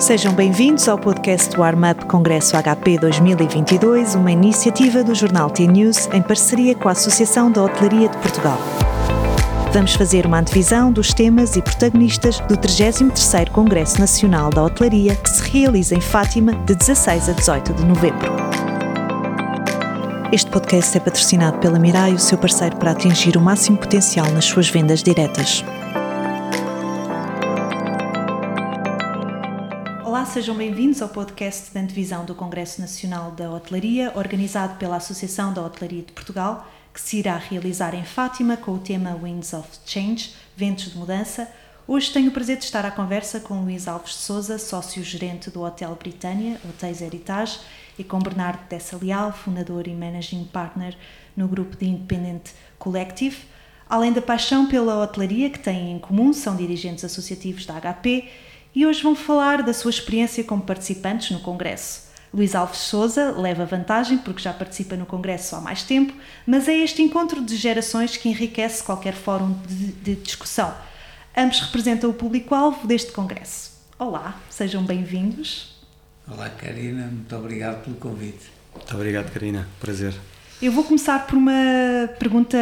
Sejam bem-vindos ao podcast do Armup Congresso HP 2022, uma iniciativa do jornal T-News em parceria com a Associação da Hotelaria de Portugal. Vamos fazer uma antevisão dos temas e protagonistas do 33º Congresso Nacional da Hotelaria, que se realiza em Fátima de 16 a 18 de novembro. Este podcast é patrocinado pela Mirai, o seu parceiro para atingir o máximo potencial nas suas vendas diretas. Sejam bem-vindos ao podcast da antevisão do Congresso Nacional da Hotelaria, organizado pela Associação da Hotelaria de Portugal, que se irá realizar em Fátima com o tema Winds of Change, Ventos de Mudança. Hoje tenho o prazer de estar à conversa com Luís Alves de Souza, sócio-gerente do Hotel Britânia, Hotéis Heritage, e com Bernardo Dessa Leal, fundador e managing partner no grupo de Independent Collective. Além da paixão pela hotelaria que têm em comum, são dirigentes associativos da HP e hoje vão falar da sua experiência como participantes no Congresso. Luís Alves Souza leva vantagem porque já participa no Congresso há mais tempo, mas é este encontro de gerações que enriquece qualquer fórum de, de discussão. Ambos representam o público-alvo deste Congresso. Olá, sejam bem-vindos. Olá, Karina, muito obrigado pelo convite. Muito obrigado, Karina, prazer. Eu vou começar por uma pergunta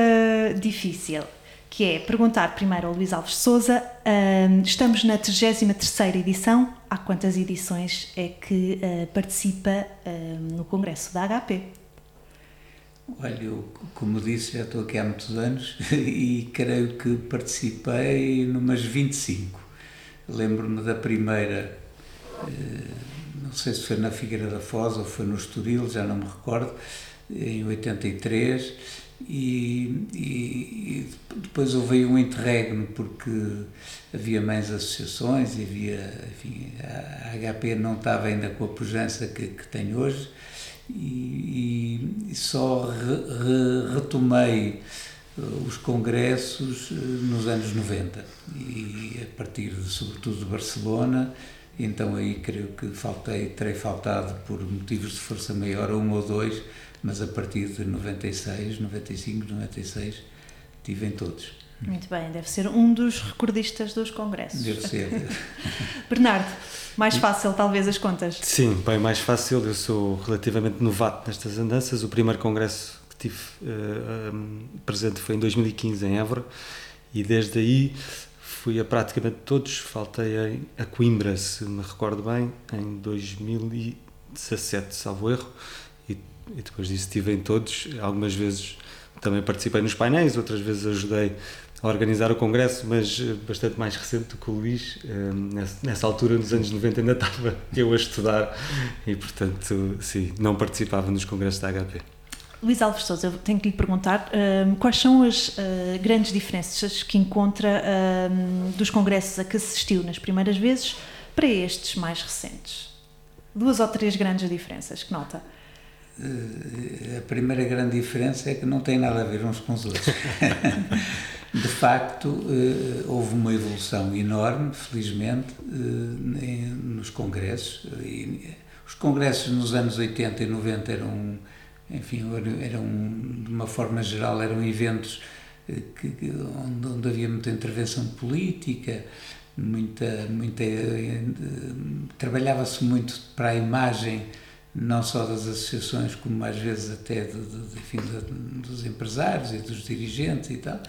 difícil que é perguntar primeiro ao Luís Alves Souza, uh, estamos na 33ª edição, há quantas edições é que uh, participa uh, no Congresso da HP? Olha, eu, como disse, já estou aqui há muitos anos e creio que participei numas 25. Lembro-me da primeira, eh, não sei se foi na Figueira da Foz ou foi no Estoril, já não me recordo, em 83 e, e, depois houve um interregno porque havia mais associações e havia, enfim, a HP não estava ainda com a pujança que, que tem hoje. E, e só re, re, retomei eh, os congressos eh, nos anos 90 e a partir de, sobretudo de Barcelona. Então aí creio que faltei, terei faltado por motivos de força maior um ou dois mas a partir de 96, 95, 96 tive em todos. Muito bem, deve ser um dos recordistas dos congressos. Deve ser. Bernardo, mais fácil talvez as contas? Sim, bem, mais fácil. Eu sou relativamente novato nestas andanças. O primeiro congresso que tive uh, um, presente foi em 2015 em Évora e desde aí fui a praticamente todos. Faltei a Coimbra, se me recordo bem, em 2017, salvo erro e depois disso estive em todos. Algumas vezes também participei nos painéis, outras vezes ajudei a organizar o congresso, mas eh, bastante mais recente do que o Luís. Eh, nessa altura, nos anos 90, ainda estava eu a estudar e, portanto, sim, não participava nos congressos da HP. Luís Alves Souza, eu tenho que lhe perguntar um, quais são as uh, grandes diferenças que encontra um, dos congressos a que assistiu nas primeiras vezes para estes mais recentes? Duas ou três grandes diferenças que nota? Eh, a primeira grande diferença é que não tem nada a ver uns com os outros. De facto, eh, houve uma evolução enorme, felizmente, eh, nos congressos. Os congressos nos anos 80 e 90 eram, enfim, eram, de uma forma geral, eram eventos que, onde, onde havia muita intervenção política, muita, muita trabalhava-se muito para a imagem não só das associações, como às vezes até de, de, enfim, dos empresários e dos dirigentes e tal.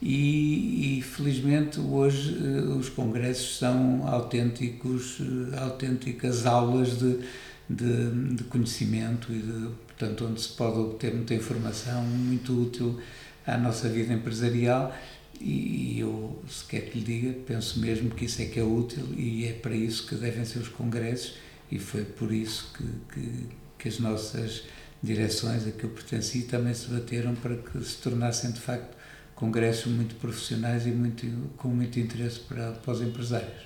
E, e felizmente hoje uh, os congressos são autênticos, uh, autênticas aulas de, de, de, conhecimento e de, portanto, onde se pode obter muita informação muito útil à nossa vida empresarial e, e eu, se quer que lhe diga, penso mesmo que isso é que é útil e é para isso que devem ser os congressos e foi por isso que, que, que as nossas direções a que eu pertenci também se bateram para que se tornassem de facto congressos muito profissionais e muito, com muito interesse para, para os empresários.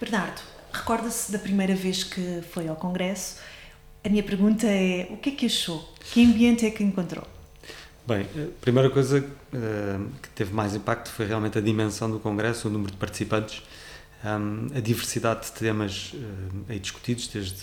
Bernardo, recorda-se da primeira vez que foi ao congresso? A minha pergunta é, o que é que achou? Que ambiente é que encontrou? Bem, a primeira coisa uh, que teve mais impacto foi realmente a dimensão do congresso, o número de participantes um, a diversidade de temas uh, aí discutidos, desde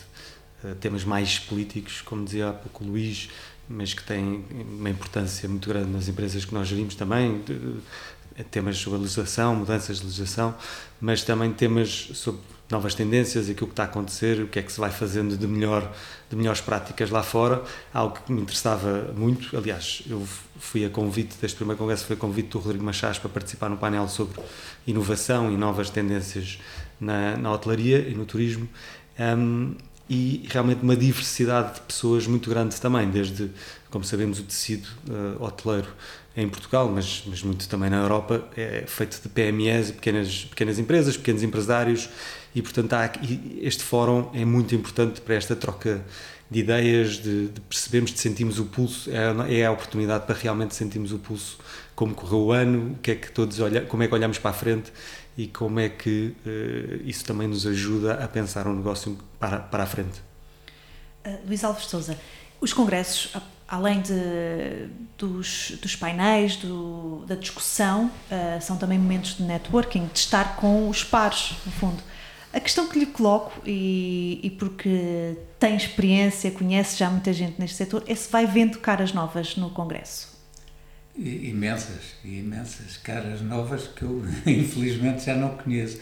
uh, temas mais políticos, como dizia há pouco o Luís, mas que têm uma importância muito grande nas empresas que nós gerimos também, de, de, temas sobre legislação, mudanças de legislação, mas também temas sobre novas tendências, aquilo que está a acontecer, o que é que se vai fazendo de melhor, de melhores práticas lá fora, algo que me interessava muito. Aliás, eu fui a convite deste primeiro congresso, foi a convite do Rodrigo Machás para participar no painel sobre inovação e novas tendências na, na hotelaria e no turismo. Um, e realmente uma diversidade de pessoas muito grande também, desde, como sabemos, o tecido uh, hoteleiro em Portugal, mas, mas muito também na Europa, é feito de PMEs, pequenas, pequenas empresas, pequenos empresários, e portanto há, este fórum é muito importante para esta troca de ideias, de, de percebermos, de sentirmos o pulso, é, é, a oportunidade para realmente sentirmos o pulso, como correu o ano, que é que todos olham, como é que olhamos para a frente e como é que uh, isso também nos ajuda a pensar um negócio para, para a frente. Uh, Luís Alves Souza, os congressos, além de, dos, dos painéis, do, da discussão, uh, são também momentos de networking, de estar com os pares, no fundo. A questão que lhe coloco, e, e, porque tem experiência, conhece já muita gente neste setor, é se vai vendo caras novas no Congresso. Imensas, imensas caras novas que eu infelizmente já não conheço,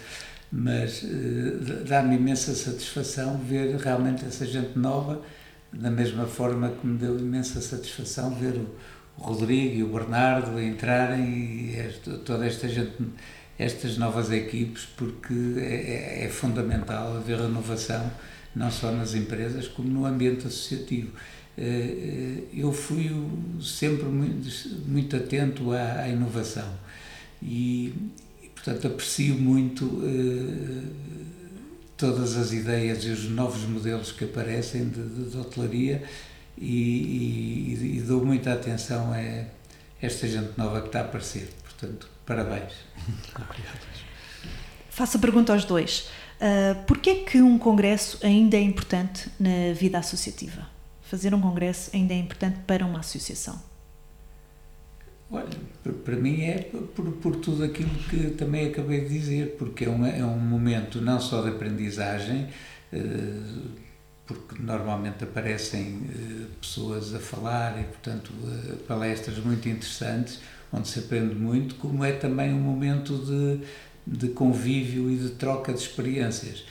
mas uh, dá-me imensa satisfação ver realmente essa gente nova, da mesma forma que me deu imensa satisfação ver o, o Rodrigo e o Bernardo entrarem e esta, toda esta gente estas novas equipes porque é, é, é fundamental haver renovação não só nas empresas como no ambiente associativo. Eh, eh, eu fui sempre muito, muito atento à, à inovação e, e, portanto, aprecio muito eh, todas as ideias e os novos modelos que aparecem de, de, de hotelaria e, e, e, dou muita atenção a esta gente nova que está a aparecer. Portanto, Parabéns. Obrigado. Faço a pergunta aos dois. Uh, Porquê é que um congresso ainda é importante na vida associativa? Fazer um congresso ainda é importante para uma associação? Olha, para mim é por, por tudo aquilo que também acabei de dizer, porque é um, é um momento não só de aprendizagem, uh, porque normalmente aparecem uh, pessoas a falar e, portanto, palestras muito interessantes, onde se aprende muito, como é também um momento de, de convívio e de troca de experiências.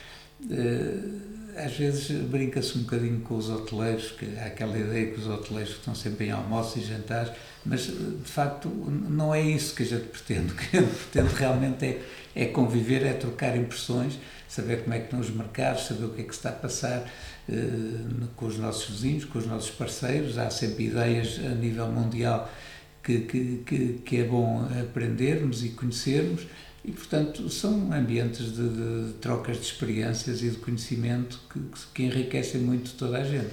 Eh, às vezes brinca-se um bocadinho com os hoteleiros, que há aquela ideia que os hoteleiros estão sempre em almoços e jantares, mas de facto não é isso que a gente pretende. O que a gente pretende realmente é, é conviver, é trocar impressões, saber como é que estão os mercados, saber o que é que está a passar eh, com os nossos vizinhos, com os nossos parceiros. Há sempre ideias a nível mundial que, que, que, que é bom aprendermos e conhecermos e, portanto, são ambientes de, de, trocas de experiências e de conhecimento que, que, enriquecem muito toda a gente.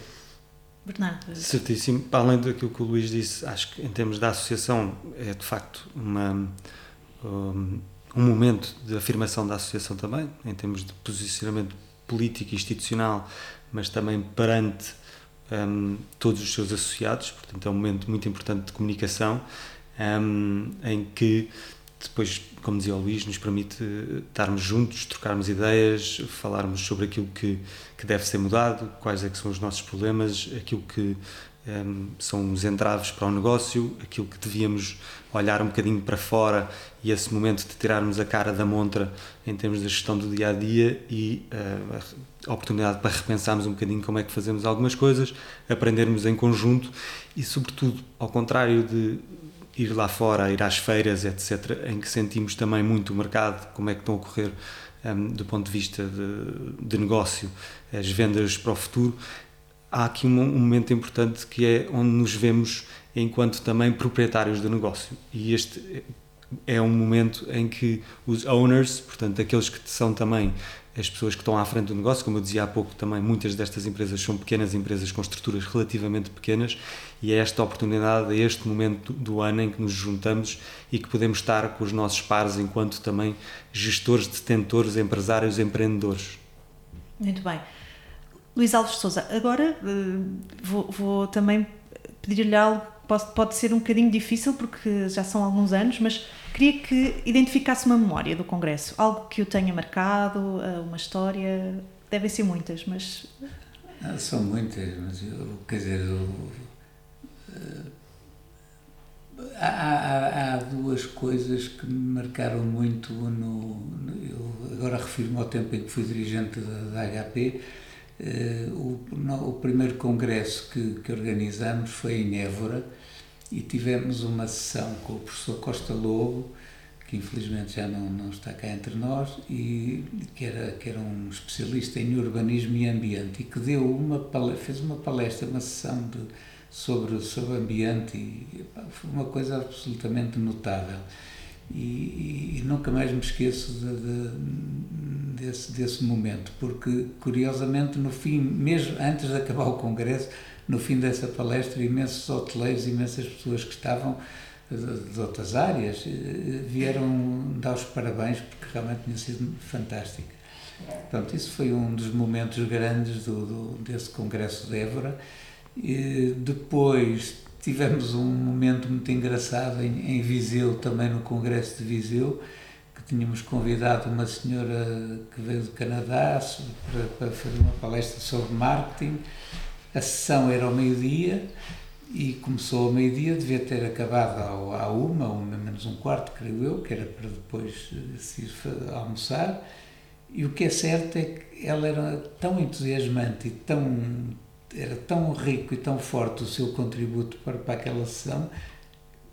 Bernardo. Certíssimo. Para além daquilo que o Luís disse, acho que em termos da associação é de facto uma, um, um momento de afirmação da associação também, em termos de posicionamento político e institucional, mas também perante um, todos os seus associados, portanto é um momento muito importante de comunicação um, em que depois, como dizia o Luís, nos permite estarmos juntos, trocarmos ideias, falarmos sobre aquilo que, que deve ser mudado, quais é que são os nossos problemas, aquilo que um, são os entraves para o negócio, aquilo que devíamos olhar um bocadinho para fora e esse momento de tirarmos a cara da montra em termos da gestão do dia a dia e uh, a oportunidade para repensarmos um bocadinho como é que fazemos algumas coisas, aprendermos em conjunto e, sobretudo, ao contrário de ir lá fora, ir às feiras, etc., em que sentimos também muito o mercado, como é que estão a ocorrer um, do ponto de vista de, de negócio, as vendas para o futuro há aqui um, um, momento importante que é onde nos vemos enquanto também proprietários do negócio. E este é um momento em que os owners, portanto, aqueles que são também as pessoas que estão à frente do negócio, como eu dizia há pouco também, muitas destas empresas são pequenas empresas com estruturas relativamente pequenas e é esta oportunidade, é este momento do ano em que nos juntamos e que podemos estar com os nossos pares enquanto também gestores, detentores, empresários, empreendedores. Muito bem. Luís Alves Souza, agora uh, vou, vou, também pedir-lhe algo, pode, ser um bocadinho difícil porque já são alguns anos, mas queria que identificasse uma memória do Congresso, algo que o tenha marcado, uh, uma história, devem ser muitas, mas... Ah, são muitas, mas eu, quer dizer, eu, uh, há, há, há, duas coisas que me marcaram muito no, no eu agora refiro-me ao tempo em que fui dirigente da, da HP o, no, o, primeiro congresso que, que organizamos foi em Évora e tivemos uma sessão com o professor Costa Lobo que infelizmente já não, não está cá entre nós, e que era, que era um especialista em urbanismo e ambiente, e que deu uma fez uma palestra, uma sessão de, sobre, sobre ambiente, e foi uma coisa absolutamente notável. E, e, nunca mais me esqueço de, de, desse, desse momento, porque curiosamente no fim, mesmo antes de acabar o congresso, no fim dessa palestra, imensos hoteleiros, imensas pessoas que estavam de outras áreas eh, vieram dar os parabéns porque realmente tinha sido fantástico. Pronto, isso foi um dos momentos grandes do, do desse congresso de Évora. E depois tivemos um momento muito engraçado em, em Viseu, também no congresso de Viseu, que tínhamos convidado uma senhora que veio do Canadá para, para fazer uma palestra sobre marketing. A sessão era ao meio-dia e começou ao meio-dia, devia ter acabado ao, à uma, ou menos um quarto, creio eu, que era para depois eh, se ir almoçar. E o que é certo é que ela era tão entusiasmante e tão, era tão rico e tão forte o seu contributo para, para aquela sessão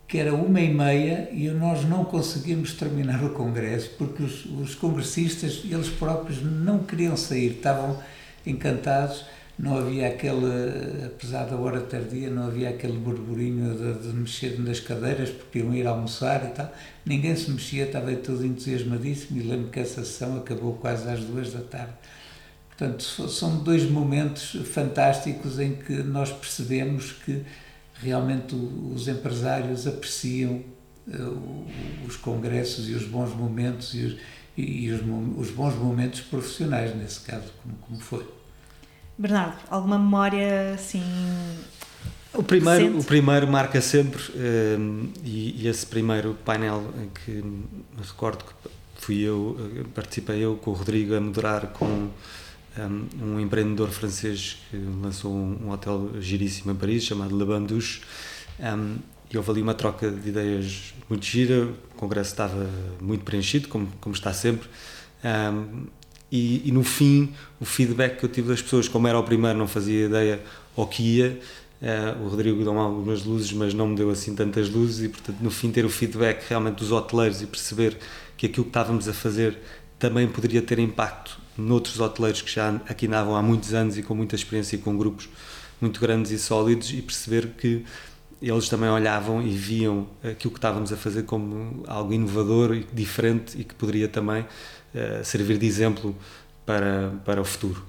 que era uma e meia e nós não conseguimos terminar o congresso porque os, os congressistas, eles próprios, não queriam sair, estavam encantados não havia aquele, apesar da hora tardia, não havia aquele burburinho de, de, mexer nas cadeiras porque iam ir almoçar e tal. Ninguém se mexia, estava todo entusiasmadíssimo e lembro que essa sessão acabou quase às duas da tarde. Portanto, são dois momentos fantásticos em que nós percebemos que realmente os empresários apreciam uh, os congressos e os bons momentos e os, e os, os bons momentos profissionais, nesse caso, como, como foi. Bernardo, alguma memória assim. O primeiro, o primeiro marca sempre, um, ehm, e, e, esse primeiro painel em que me recordo que fui eu, eh, participei eu com o Rodrigo a moderar com um, empreendedor francês que lançou um, hotel giríssimo em Paris chamado Le Bandouche. Um, e houve ali uma troca de ideias muito gira, o congresso estava muito preenchido, como, como está sempre. E, e, no fim o feedback que eu tive das pessoas, como era o primeiro, não fazia ideia ao que ia. Uh, o Rodrigo deu-me algumas luzes, mas não me deu assim tantas luzes, e portanto, no fim, ter o feedback realmente dos hoteleiros e perceber que aquilo que estávamos a fazer também poderia ter impacto noutros hoteleiros que já aqui andavam há muitos anos e com muita experiência e com grupos muito grandes e sólidos, e perceber que eles também olhavam e viam aquilo que estávamos a fazer como algo inovador e diferente e que poderia também uh, servir de exemplo para, para o futuro.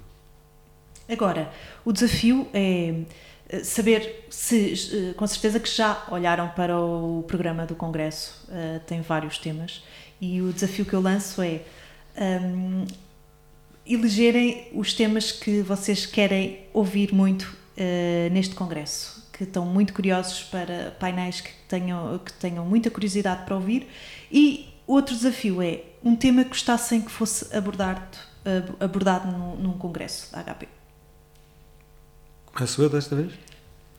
Agora, o desafio é eh, saber se, eh, com certeza que já olharam para o programa do Congresso, uh, tem vários temas, e o desafio que eu lanço é um, elegerem os temas que vocês querem ouvir muito uh, neste Congresso, que estão muito curiosos para painéis que tenham, que tenham muita curiosidade para ouvir, e outro desafio é um tema que gostassem que fosse abordado, abordado num, num congresso da HP. Começo eu desta vez?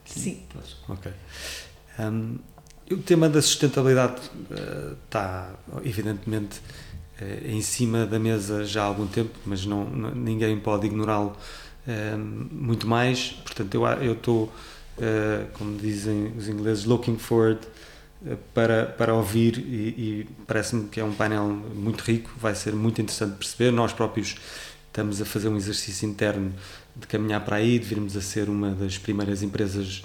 Sim. Sim. Ok. Um, o tema da sustentabilidade uh, está, evidentemente, uh, em cima da mesa já há algum tempo, mas não, não ninguém pode ignorá-lo uh, muito mais. Portanto, eu estou, como dizem os ingleses, looking forward para, para ouvir e, e parece-me que é um painel muito rico, vai ser muito interessante perceber. Nós próprios estamos a fazer um exercício interno de caminhar para aí, de virmos a ser uma das primeiras empresas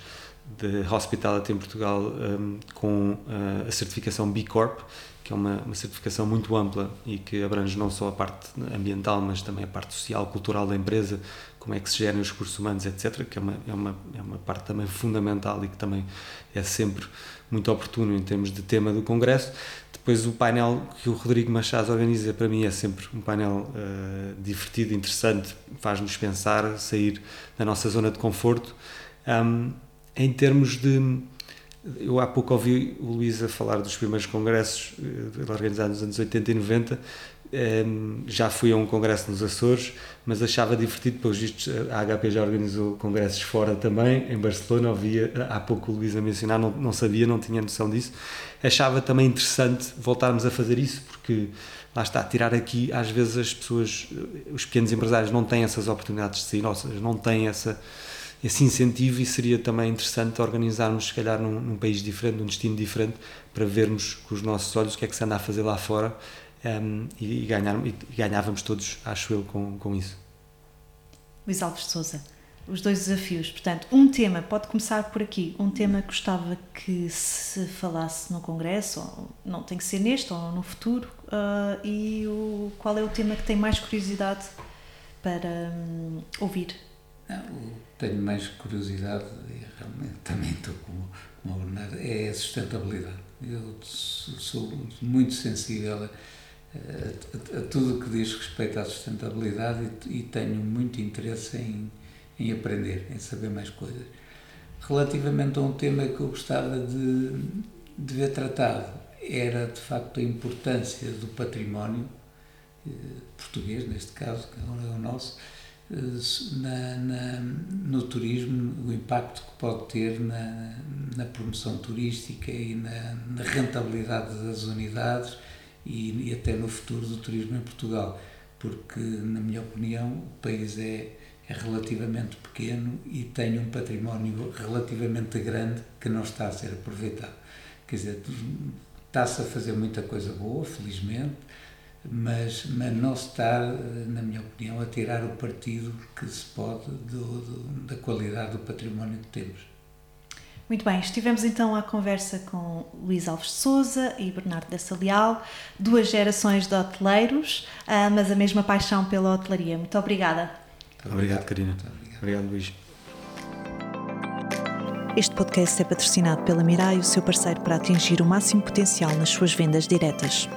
de hospitality em Portugal um, com a certificação B Corp, que é uma, uma, certificação muito ampla e que abrange não só a parte ambiental, mas também a parte social, cultural da empresa, como é que se gerem os recursos humanos, etc., que é uma, é uma, é uma parte também fundamental e que também é sempre muito oportuno em termos de tema do Congresso. Depois o painel que o Rodrigo Machado organiza para mim é sempre um painel uh, divertido, interessante, faz-nos pensar, sair da nossa zona de conforto. Um, em termos de eu há pouco ouvi o Luís a falar dos primeiros congressos uh, organizados nos anos 80 e 90. Um, já fui a um congresso nos Açores, mas achava divertido, pelos vistos, a HP já organizou congressos fora também, em Barcelona, ouvia há pouco o Luís a mencionar, não, não sabia, não tinha noção disso. Achava também interessante voltarmos a fazer isso, porque lá está, tirar aqui, às vezes as pessoas, os pequenos empresários não têm essas oportunidades de sair, ou seja, não têm essa, esse incentivo e seria também interessante organizarmos, se calhar, num, num país diferente, num destino diferente, para vermos com os nossos olhos o que é que se anda a fazer lá fora um, e, ganhar, e ganhávamos todos, acho eu, com, com isso. Luís Alves Souza, os dois desafios. Portanto, um tema, pode começar por aqui, um tema que gostava que se falasse no Congresso, ou não tem que ser neste ou no futuro, uh, e o, qual é o tema que tem mais curiosidade para um, ouvir? Não, tenho mais curiosidade, e realmente também estou com, com a Bernardo, é a sustentabilidade. Eu sou muito sensível a a, a, tudo o que diz respeito à sustentabilidade e, e tenho muito interesse em, em aprender, em saber mais coisas. Relativamente a um tema que eu gostava de, de ver tratado, era de facto a importância do património eh, português, neste caso, que agora é o nosso, na, na, no turismo, o impacto que pode ter na, na promoção turística e na, na rentabilidade das unidades e, e até no futuro do turismo em Portugal, porque, na minha opinião, o país é, é relativamente pequeno e tem um património relativamente grande que não está a ser aproveitado. Quer dizer, está-se a fazer muita coisa boa, felizmente, mas, mas não se está, na minha opinião, a tirar o partido que se pode do, do, da qualidade do património que temos. Muito bem, estivemos então à conversa com Luís Alves de Souza e Bernardo Dessa Leal, duas gerações de hoteleiros, ah, mas a mesma paixão pela hotelaria. Muito obrigada. Muito obrigado, Karina. Obrigado. obrigado, Luís. Este podcast é patrocinado pela Mirai, o seu parceiro para atingir o máximo potencial nas suas vendas diretas.